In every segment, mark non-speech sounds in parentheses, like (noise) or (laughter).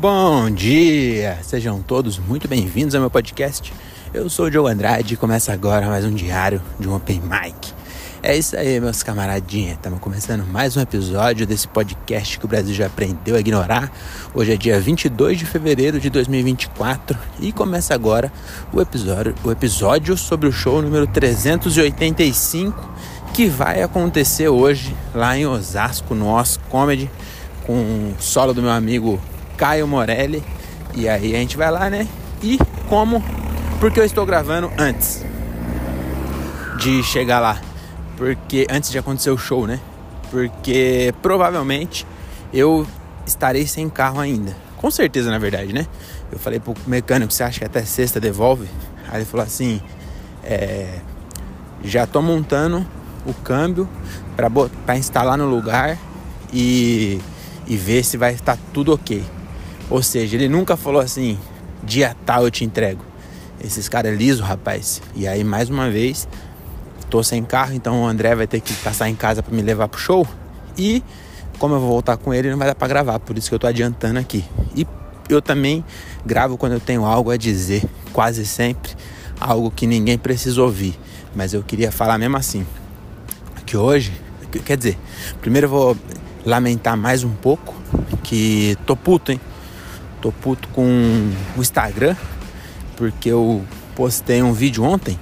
Bom dia! Sejam todos muito bem-vindos ao meu podcast. Eu sou o Diogo Andrade e começa agora mais um diário de um Open Mic. É isso aí, meus camaradinhos. Estamos começando mais um episódio desse podcast que o Brasil já aprendeu a ignorar. Hoje é dia 22 de fevereiro de 2024 e começa agora o episódio, o episódio sobre o show número 385 que vai acontecer hoje lá em Osasco, no Os Comedy, com o solo do meu amigo Caio Morelli. E aí a gente vai lá, né? E como? Porque eu estou gravando antes de chegar lá. Porque antes de acontecer o show, né? Porque provavelmente eu estarei sem carro ainda. Com certeza, na verdade, né? Eu falei pro mecânico, você acha que até sexta devolve? Aí ele falou assim, é, já tô montando o câmbio para instalar no lugar e, e ver se vai estar tudo ok. Ou seja, ele nunca falou assim, dia tal eu te entrego. Esses caras é liso, rapaz. E aí, mais uma vez, tô sem carro, então o André vai ter que passar em casa para me levar pro show. E como eu vou voltar com ele, não vai dar para gravar, por isso que eu tô adiantando aqui. E eu também gravo quando eu tenho algo a dizer, quase sempre algo que ninguém precisa ouvir, mas eu queria falar mesmo assim. Que hoje, quer dizer, primeiro eu vou lamentar mais um pouco que tô puto, hein? Tô puto com o Instagram, porque eu postei um vídeo ontem.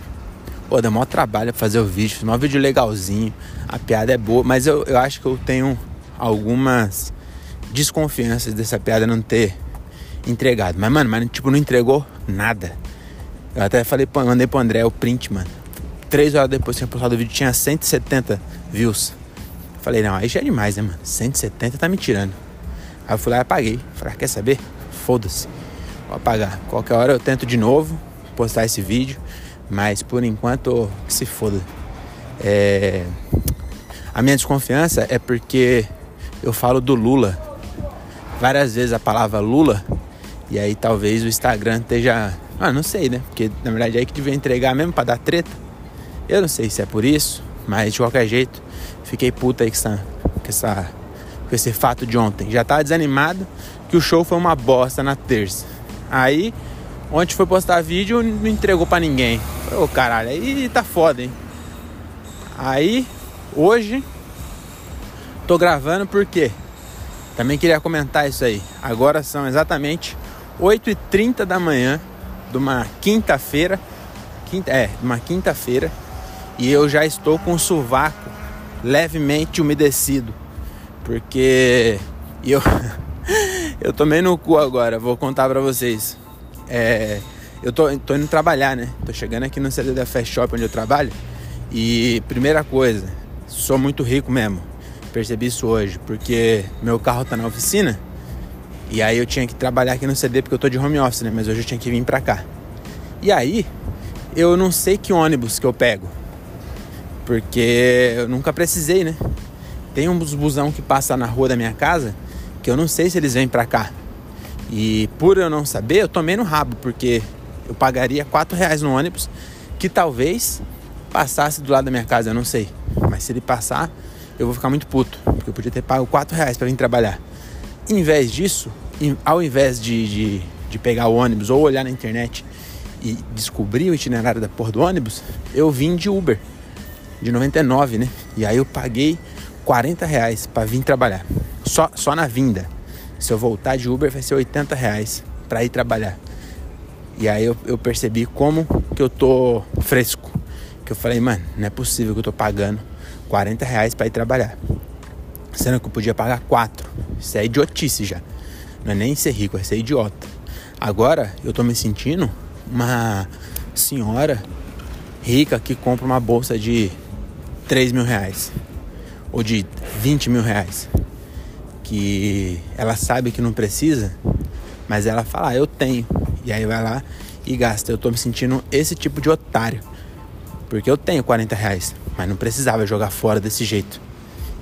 Pô, deu maior trabalho fazer o vídeo, fiz um vídeo legalzinho, a piada é boa, mas eu, eu acho que eu tenho algumas desconfianças dessa piada não ter entregado. Mas, mano, mas, tipo, não entregou nada. Eu até falei, mandei pro André o print, mano. Três horas depois que tinha postado o vídeo, tinha 170 views. Falei, não, aí já é demais, né, mano? 170 tá me tirando. Aí eu fui lá e apaguei. Falei, ah, quer saber? Foda-se. Vou apagar. Qualquer hora eu tento de novo postar esse vídeo, mas por enquanto que se foda. É... A minha desconfiança é porque eu falo do Lula várias vezes a palavra Lula e aí talvez o Instagram esteja. Ah, não sei, né? Porque na verdade é aí que devia entregar mesmo para dar treta. Eu não sei se é por isso, mas de qualquer jeito, fiquei puta aí com essa, com essa com esse fato de ontem. Já tava desanimado que o show foi uma bosta na terça. Aí, ontem foi postar vídeo não entregou para ninguém. Ô oh, caralho, aí tá foda, hein? Aí, hoje, tô gravando porque também queria comentar isso aí. Agora são exatamente 8h30 da manhã de uma quinta-feira. Quinta, é, uma quinta-feira. E eu já estou com o sovaco levemente umedecido. Porque (laughs) eu eu tomei no cu agora, vou contar pra vocês. É, eu tô, tô indo trabalhar, né? Tô chegando aqui no CD da Fast Shop onde eu trabalho. E primeira coisa, sou muito rico mesmo. Percebi isso hoje, porque meu carro tá na oficina. E aí eu tinha que trabalhar aqui no CD porque eu tô de home office, né? Mas hoje eu tinha que vir pra cá. E aí, eu não sei que ônibus que eu pego. Porque eu nunca precisei, né? Tem uns busão que passa na rua da minha casa que eu não sei se eles vêm pra cá. E por eu não saber, eu tomei no rabo, porque eu pagaria 4 reais no ônibus, que talvez passasse do lado da minha casa, eu não sei. Mas se ele passar, eu vou ficar muito puto, porque eu podia ter pago 4 reais para vir trabalhar. Em vez disso, ao invés de, de, de pegar o ônibus ou olhar na internet e descobrir o itinerário da porra do ônibus, eu vim de Uber, de 99, né? E aí eu paguei 40 reais para vir trabalhar. Só, só na vinda. Se eu voltar de Uber vai ser 80 reais para ir trabalhar. E aí eu, eu, percebi como que eu tô fresco. Que eu falei, mano, não é possível que eu tô pagando 40 reais para ir trabalhar. Sendo que eu podia pagar 4. Isso é idiotice já. Não é nem ser rico, é ser idiota. Agora eu tô me sentindo uma senhora rica que compra uma bolsa de 3 mil reais ou de 20 mil reais, que ela sabe que não precisa, mas ela fala, ah, eu tenho, e aí vai lá e gasta. Eu tô me sentindo esse tipo de otário, porque eu tenho 40 reais, mas não precisava jogar fora desse jeito.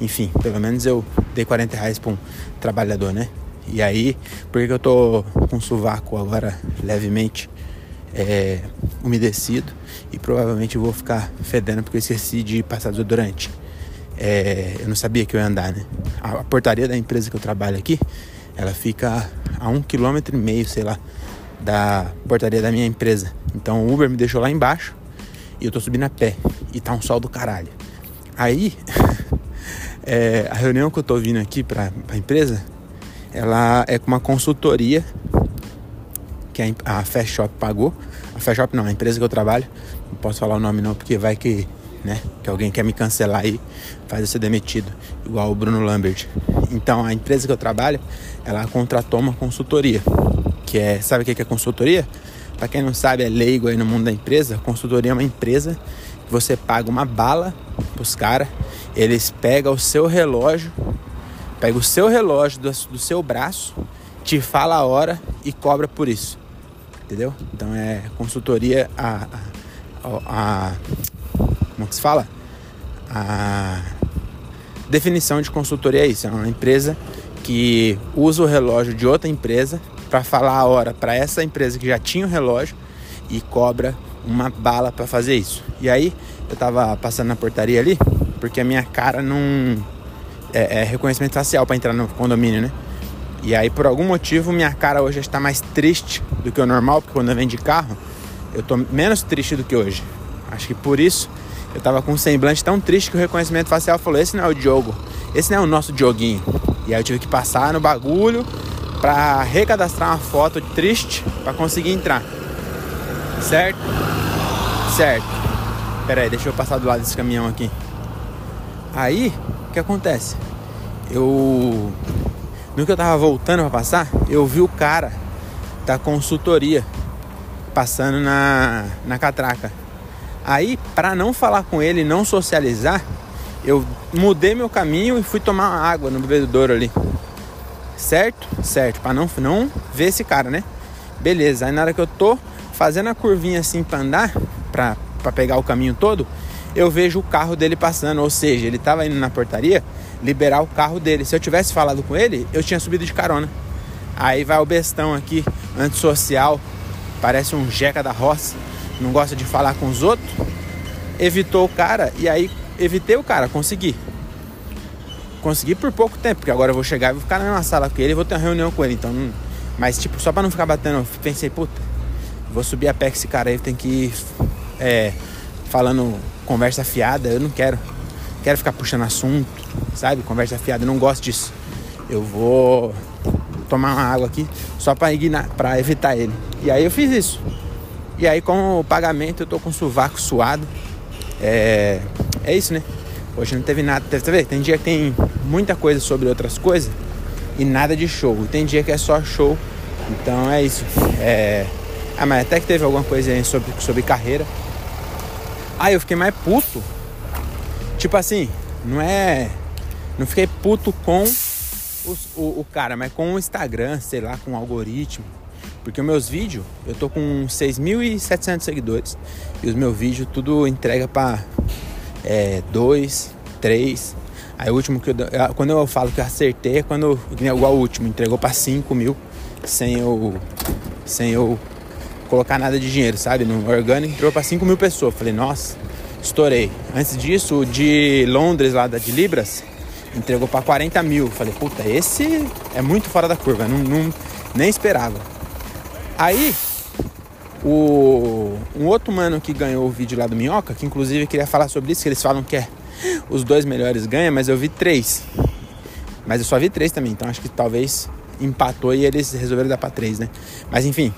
Enfim, pelo menos eu dei 40 reais pra um trabalhador, né? E aí, porque eu tô com sovaco agora levemente é, umedecido e provavelmente vou ficar fedendo porque eu esqueci de passar desodorante é, eu não sabia que eu ia andar, né? A, a, portaria da empresa que eu trabalho aqui, ela fica a um quilômetro e meio, sei lá, da portaria da minha empresa. Então o Uber me deixou lá embaixo e eu tô subindo a pé. E tá um sol do caralho. Aí, (laughs) é, a reunião que eu tô vindo aqui pra, pra empresa, ela é com uma consultoria que a, a Fast Shop pagou. A Fast Shop não, a empresa que eu trabalho. Não posso falar o nome não, porque vai que, né, que alguém quer me cancelar aí, faz eu ser demitido, igual o Bruno Lambert. Então, a empresa que eu trabalho, ela contratou uma consultoria, que é, sabe o que é consultoria? Para quem não sabe, é leigo aí no mundo da empresa. Consultoria é uma empresa que você paga uma bala pros caras, eles pegam o seu relógio, pega o seu relógio do, do seu braço, te fala a hora e cobra por isso. Entendeu? Então é consultoria a, a, a como que se fala? A definição de consultoria é isso, é uma empresa que usa o relógio de outra empresa para falar a hora para essa empresa que já tinha o relógio e cobra uma bala para fazer isso. E aí eu tava passando na portaria ali porque a minha cara não é, é reconhecimento facial para entrar no condomínio, né? E aí por algum motivo minha cara hoje está mais triste do que o normal, porque quando eu venho de carro eu tô menos triste do que hoje. Acho que por isso eu tava com um semblante tão triste que o reconhecimento facial falou: esse não é o Diogo, esse não é o nosso Dioguinho. E aí eu tive que passar no bagulho para recadastrar uma foto triste para conseguir entrar. Certo? Certo. Pera aí, deixa eu passar do lado desse caminhão aqui. Aí, o que acontece? Eu no que eu tava voltando para passar, eu vi o cara da consultoria passando na, na catraca. Aí, para não falar com ele, não socializar, eu mudei meu caminho e fui tomar água no bebedouro ali. Certo? Certo, para não, não ver esse cara, né? Beleza, aí na hora que eu tô fazendo a curvinha assim pra andar, pra pegar o caminho todo, eu vejo o carro dele passando. Ou seja, ele tava indo na portaria liberar o carro dele. Se eu tivesse falado com ele, eu tinha subido de carona. Aí vai o bestão aqui, antissocial, parece um jeca da roça, não gosta de falar com os outros. Evitou o cara e aí evitei o cara, consegui consegui por pouco tempo, porque agora eu vou chegar e vou ficar na mesma sala com ele e vou ter uma reunião com ele. Então, mas tipo, só pra não ficar batendo, eu pensei, puta, vou subir a pé com esse cara aí, tem que ir é, falando conversa fiada, eu não quero. Quero ficar puxando assunto, sabe? Conversa fiada, eu não gosto disso. Eu vou tomar uma água aqui só pra evitar ele. E aí eu fiz isso. E aí com o pagamento eu tô com o sovaco suado. É, é isso, né? Hoje não teve nada. Teve, ver? Tem dia que tem muita coisa sobre outras coisas e nada de show. Tem dia que é só show. Então é isso. É... Ah, mas até que teve alguma coisa aí sobre, sobre carreira. Ah, eu fiquei mais puto. Tipo assim, não é. Não fiquei puto com os, o, o cara, mas com o Instagram, sei lá, com o algoritmo. Porque os meus vídeos, eu tô com 6.700 seguidores. E os meus vídeos tudo entrega pra é, dois, três. Aí o último que eu, quando eu falo que eu acertei é quando igual o último entregou para 5 mil sem eu sem eu colocar nada de dinheiro, sabe? No orgânico entrou para 5 mil pessoas. Falei, nossa, estourei. Antes disso, o de Londres lá da de Libras entregou para 40 mil. Falei, puta, esse é muito fora da curva, não, não nem esperava. Aí o, um outro mano que ganhou o vídeo lá do Minhoca, que inclusive queria falar sobre isso, que eles falam que é os dois melhores ganham, mas eu vi três. Mas eu só vi três também, então acho que talvez empatou e eles resolveram dar pra três, né? Mas enfim,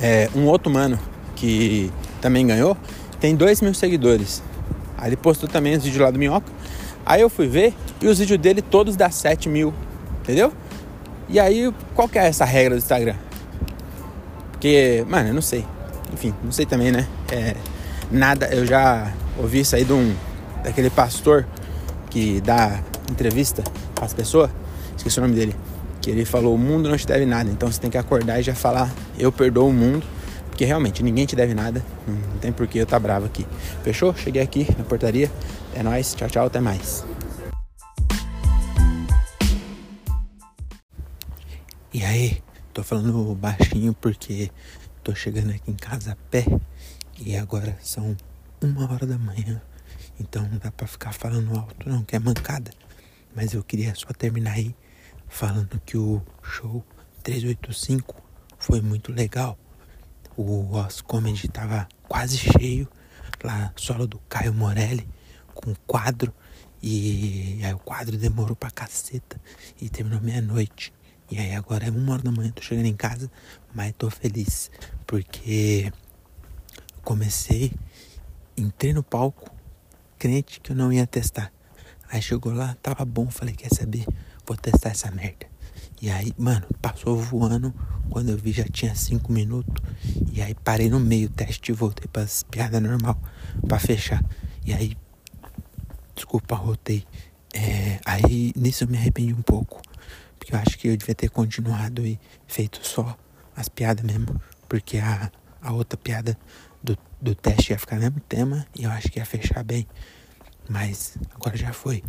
é, um outro mano que também ganhou tem dois mil seguidores. Aí ele postou também os vídeos lá do Minhoca. Aí eu fui ver e os vídeos dele todos dá 7 mil, entendeu? E aí, qual que é essa regra do Instagram? Porque, mano, eu não sei. Enfim, não sei também, né? É, nada, eu já ouvi isso aí de um, daquele pastor que dá entrevista as pessoas. Esqueci o nome dele. Que ele falou: o mundo não te deve nada. Então você tem que acordar e já falar: eu perdoo o mundo. Porque realmente ninguém te deve nada. Não tem por que eu estar tá bravo aqui. Fechou? Cheguei aqui na portaria. É nóis. Tchau, tchau. Até mais. E aí? Tô falando baixinho porque tô chegando aqui em casa a pé e agora são uma hora da manhã. Então não dá pra ficar falando alto não, que é mancada. Mas eu queria só terminar aí falando que o show 385 foi muito legal. O Os Comedy tava quase cheio. Lá, solo do Caio Morelli, com quadro. E aí o quadro demorou pra caceta. E terminou meia-noite. E aí agora é uma hora da manhã, tô chegando em casa, mas tô feliz. Porque comecei, entrei no palco, crente que eu não ia testar. Aí chegou lá, tava bom, falei, quer saber? Vou testar essa merda. E aí, mano, passou voando. Quando eu vi já tinha cinco minutos. E aí parei no meio o teste e voltei para as piadas normal para fechar. E aí, desculpa, rotei. É, aí nisso eu me arrependi um pouco. Porque eu acho que eu devia ter continuado e feito só as piadas mesmo. Porque a, a outra piada do, do teste ia ficar no mesmo tema e eu acho que ia fechar bem. Mas agora já foi.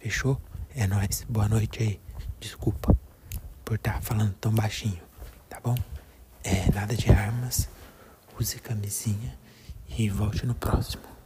Fechou? É nóis. Boa noite aí. Desculpa por estar tá falando tão baixinho, tá bom? É nada de armas. Use camisinha e volte no próximo.